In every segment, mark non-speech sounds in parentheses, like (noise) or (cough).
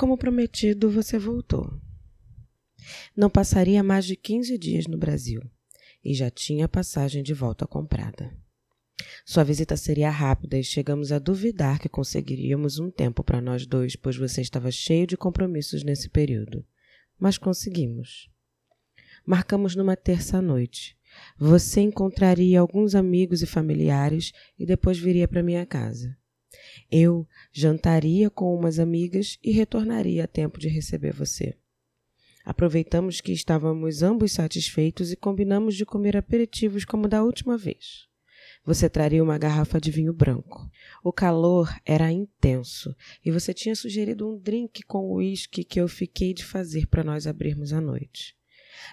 Como prometido, você voltou. Não passaria mais de 15 dias no Brasil e já tinha passagem de volta comprada. Sua visita seria rápida e chegamos a duvidar que conseguiríamos um tempo para nós dois, pois você estava cheio de compromissos nesse período. Mas conseguimos. Marcamos numa terça-noite. Você encontraria alguns amigos e familiares e depois viria para minha casa. Eu jantaria com umas amigas e retornaria a tempo de receber você. Aproveitamos que estávamos ambos satisfeitos e combinamos de comer aperitivos como da última vez. Você traria uma garrafa de vinho branco. O calor era intenso e você tinha sugerido um drink com uísque que eu fiquei de fazer para nós abrirmos à noite.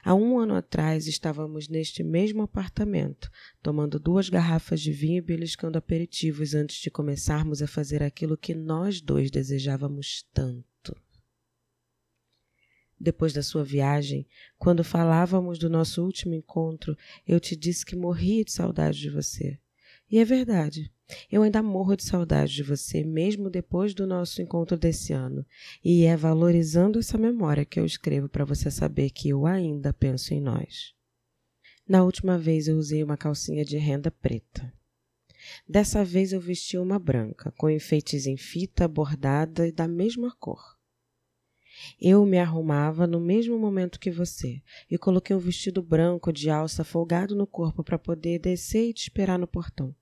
Há um ano atrás estávamos neste mesmo apartamento, tomando duas garrafas de vinho e beliscando aperitivos antes de começarmos a fazer aquilo que nós dois desejávamos tanto. Depois da sua viagem, quando falávamos do nosso último encontro, eu te disse que morria de saudade de você. E é verdade. Eu ainda morro de saudade de você, mesmo depois do nosso encontro desse ano. E é valorizando essa memória que eu escrevo para você saber que eu ainda penso em nós. Na última vez eu usei uma calcinha de renda preta. Dessa vez eu vesti uma branca, com enfeites em fita bordada e da mesma cor. Eu me arrumava no mesmo momento que você e coloquei um vestido branco de alça folgado no corpo para poder descer e te esperar no portão.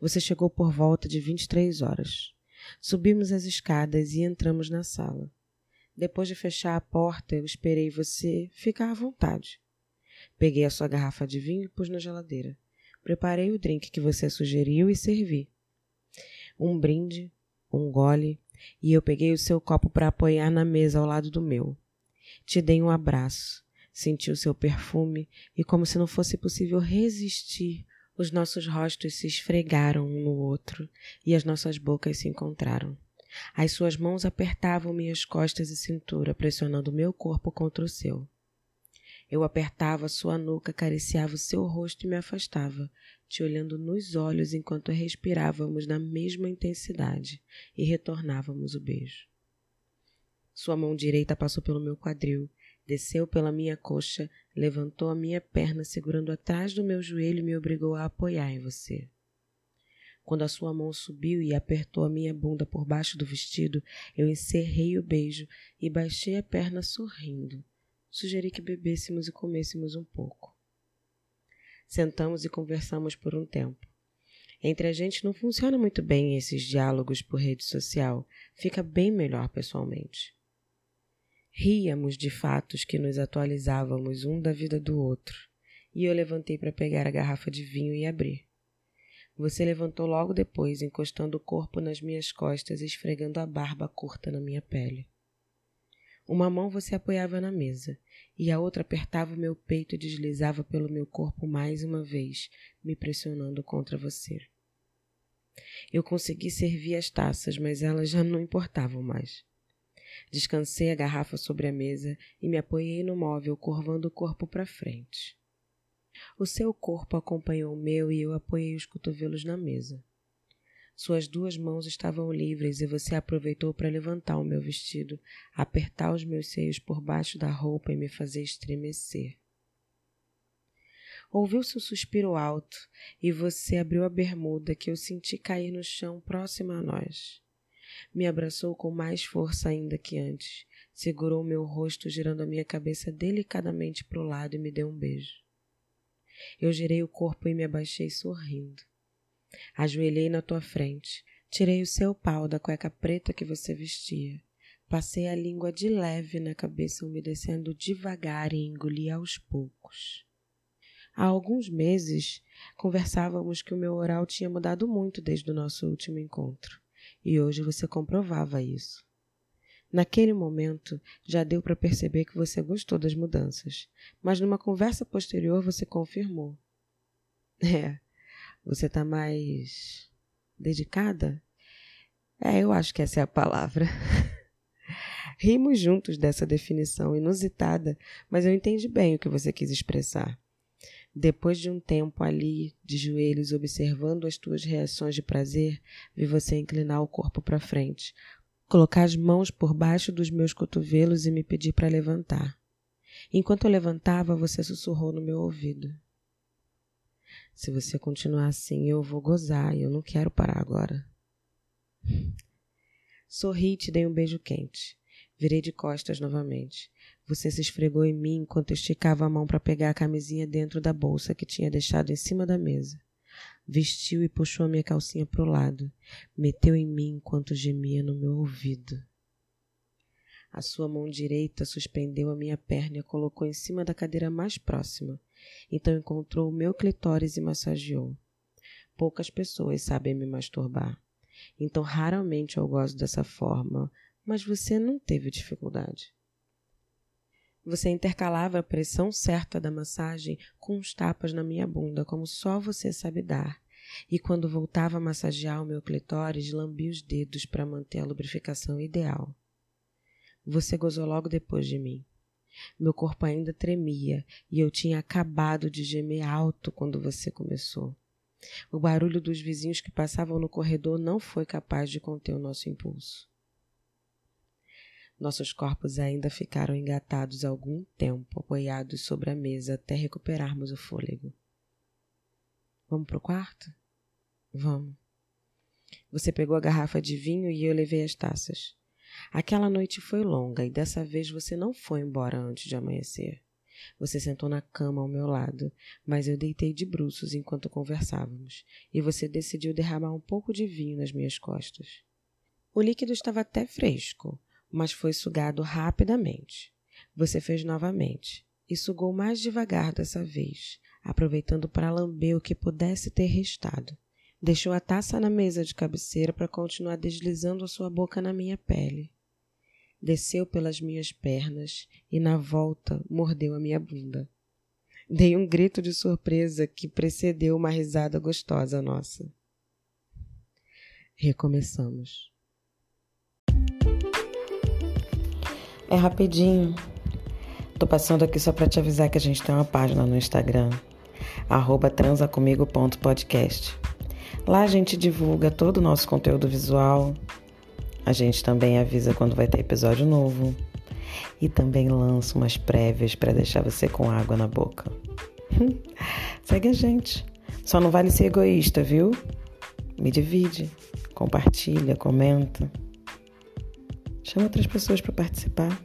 Você chegou por volta de 23 horas. Subimos as escadas e entramos na sala. Depois de fechar a porta, eu esperei você ficar à vontade. Peguei a sua garrafa de vinho e pus na geladeira. Preparei o drink que você sugeriu e servi. Um brinde, um gole, e eu peguei o seu copo para apoiar na mesa ao lado do meu. Te dei um abraço, senti o seu perfume e, como se não fosse possível resistir, os nossos rostos se esfregaram um no outro e as nossas bocas se encontraram. As suas mãos apertavam minhas costas e cintura, pressionando meu corpo contra o seu. Eu apertava sua nuca, acariciava o seu rosto e me afastava, te olhando nos olhos enquanto respirávamos na mesma intensidade e retornávamos o beijo. Sua mão direita passou pelo meu quadril, desceu pela minha coxa, levantou a minha perna segurando atrás do meu joelho e me obrigou a apoiar em você. Quando a sua mão subiu e apertou a minha bunda por baixo do vestido, eu encerrei o beijo e baixei a perna sorrindo. Sugeri que bebêssemos e comêssemos um pouco. Sentamos e conversamos por um tempo. Entre a gente não funciona muito bem esses diálogos por rede social, fica bem melhor pessoalmente. Ríamos de fatos que nos atualizávamos um da vida do outro, e eu levantei para pegar a garrafa de vinho e abrir. Você levantou logo depois, encostando o corpo nas minhas costas e esfregando a barba curta na minha pele. Uma mão você apoiava na mesa e a outra apertava o meu peito e deslizava pelo meu corpo mais uma vez, me pressionando contra você. Eu consegui servir as taças, mas elas já não importavam mais. Descansei a garrafa sobre a mesa e me apoiei no móvel, curvando o corpo para frente. O seu corpo acompanhou o meu e eu apoiei os cotovelos na mesa. Suas duas mãos estavam livres e você aproveitou para levantar o meu vestido, apertar os meus seios por baixo da roupa e me fazer estremecer. Ouviu-se um suspiro alto e você abriu a bermuda que eu senti cair no chão próximo a nós. Me abraçou com mais força ainda que antes, segurou meu rosto girando a minha cabeça delicadamente para o lado e me deu um beijo. Eu girei o corpo e me abaixei sorrindo. Ajoelhei na tua frente, tirei o seu pau da cueca preta que você vestia. Passei a língua de leve na cabeça, umedecendo devagar e engoli aos poucos. Há alguns meses conversávamos que o meu oral tinha mudado muito desde o nosso último encontro, e hoje você comprovava isso. Naquele momento já deu para perceber que você gostou das mudanças, mas numa conversa posterior você confirmou. É, você está mais dedicada? É, eu acho que essa é a palavra. (laughs) Rimos juntos dessa definição inusitada, mas eu entendi bem o que você quis expressar. Depois de um tempo ali, de joelhos, observando as tuas reações de prazer, vi você inclinar o corpo para frente, colocar as mãos por baixo dos meus cotovelos e me pedir para levantar. Enquanto eu levantava, você sussurrou no meu ouvido. Se você continuar assim, eu vou gozar e eu não quero parar agora. Sorri e te dei um beijo quente. Virei de costas novamente. Você se esfregou em mim enquanto esticava a mão para pegar a camisinha dentro da bolsa que tinha deixado em cima da mesa. Vestiu e puxou a minha calcinha para o lado. Meteu em mim enquanto gemia no meu ouvido. A sua mão direita suspendeu a minha perna e a colocou em cima da cadeira mais próxima. Então encontrou o meu clitóris e massageou. Poucas pessoas sabem me masturbar. Então raramente eu gosto dessa forma, mas você não teve dificuldade. Você intercalava a pressão certa da massagem com uns tapas na minha bunda, como só você sabe dar. E quando voltava a massagear o meu clitóris, lambia os dedos para manter a lubrificação ideal. Você gozou logo depois de mim. Meu corpo ainda tremia e eu tinha acabado de gemer alto quando você começou. O barulho dos vizinhos que passavam no corredor não foi capaz de conter o nosso impulso. Nossos corpos ainda ficaram engatados algum tempo, apoiados sobre a mesa até recuperarmos o fôlego. Vamos pro quarto? Vamos. Você pegou a garrafa de vinho e eu levei as taças. Aquela noite foi longa e dessa vez você não foi embora antes de amanhecer. Você sentou na cama ao meu lado, mas eu deitei de bruços enquanto conversávamos, e você decidiu derramar um pouco de vinho nas minhas costas. O líquido estava até fresco, mas foi sugado rapidamente. Você fez novamente e sugou mais devagar dessa vez, aproveitando para lamber o que pudesse ter restado. Deixou a taça na mesa de cabeceira para continuar deslizando a sua boca na minha pele. Desceu pelas minhas pernas e, na volta, mordeu a minha bunda. Dei um grito de surpresa que precedeu uma risada gostosa nossa. Recomeçamos. É rapidinho. Tô passando aqui só para te avisar que a gente tem uma página no Instagram, transacomigo.podcast. Lá a gente divulga todo o nosso conteúdo visual. A gente também avisa quando vai ter episódio novo. E também lança umas prévias para deixar você com água na boca. (laughs) Segue a gente. Só não vale ser egoísta, viu? Me divide, compartilha, comenta. Chama outras pessoas para participar.